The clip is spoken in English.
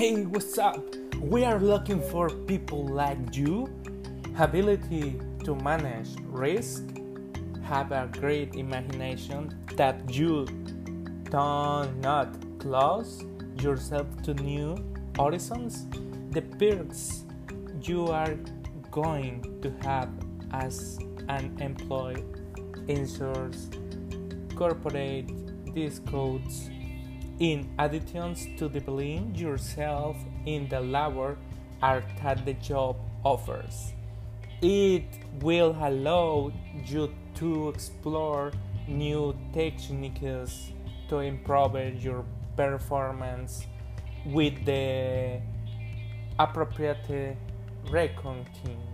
Hey, what's up? We are looking for people like you, ability to manage risk, have a great imagination that you do not close yourself to new horizons. The perks you are going to have as an employee ensures corporate discounts in addition to developing yourself in the labor art that the job offers. It will allow you to explore new techniques to improve your performance with the appropriate reckoning.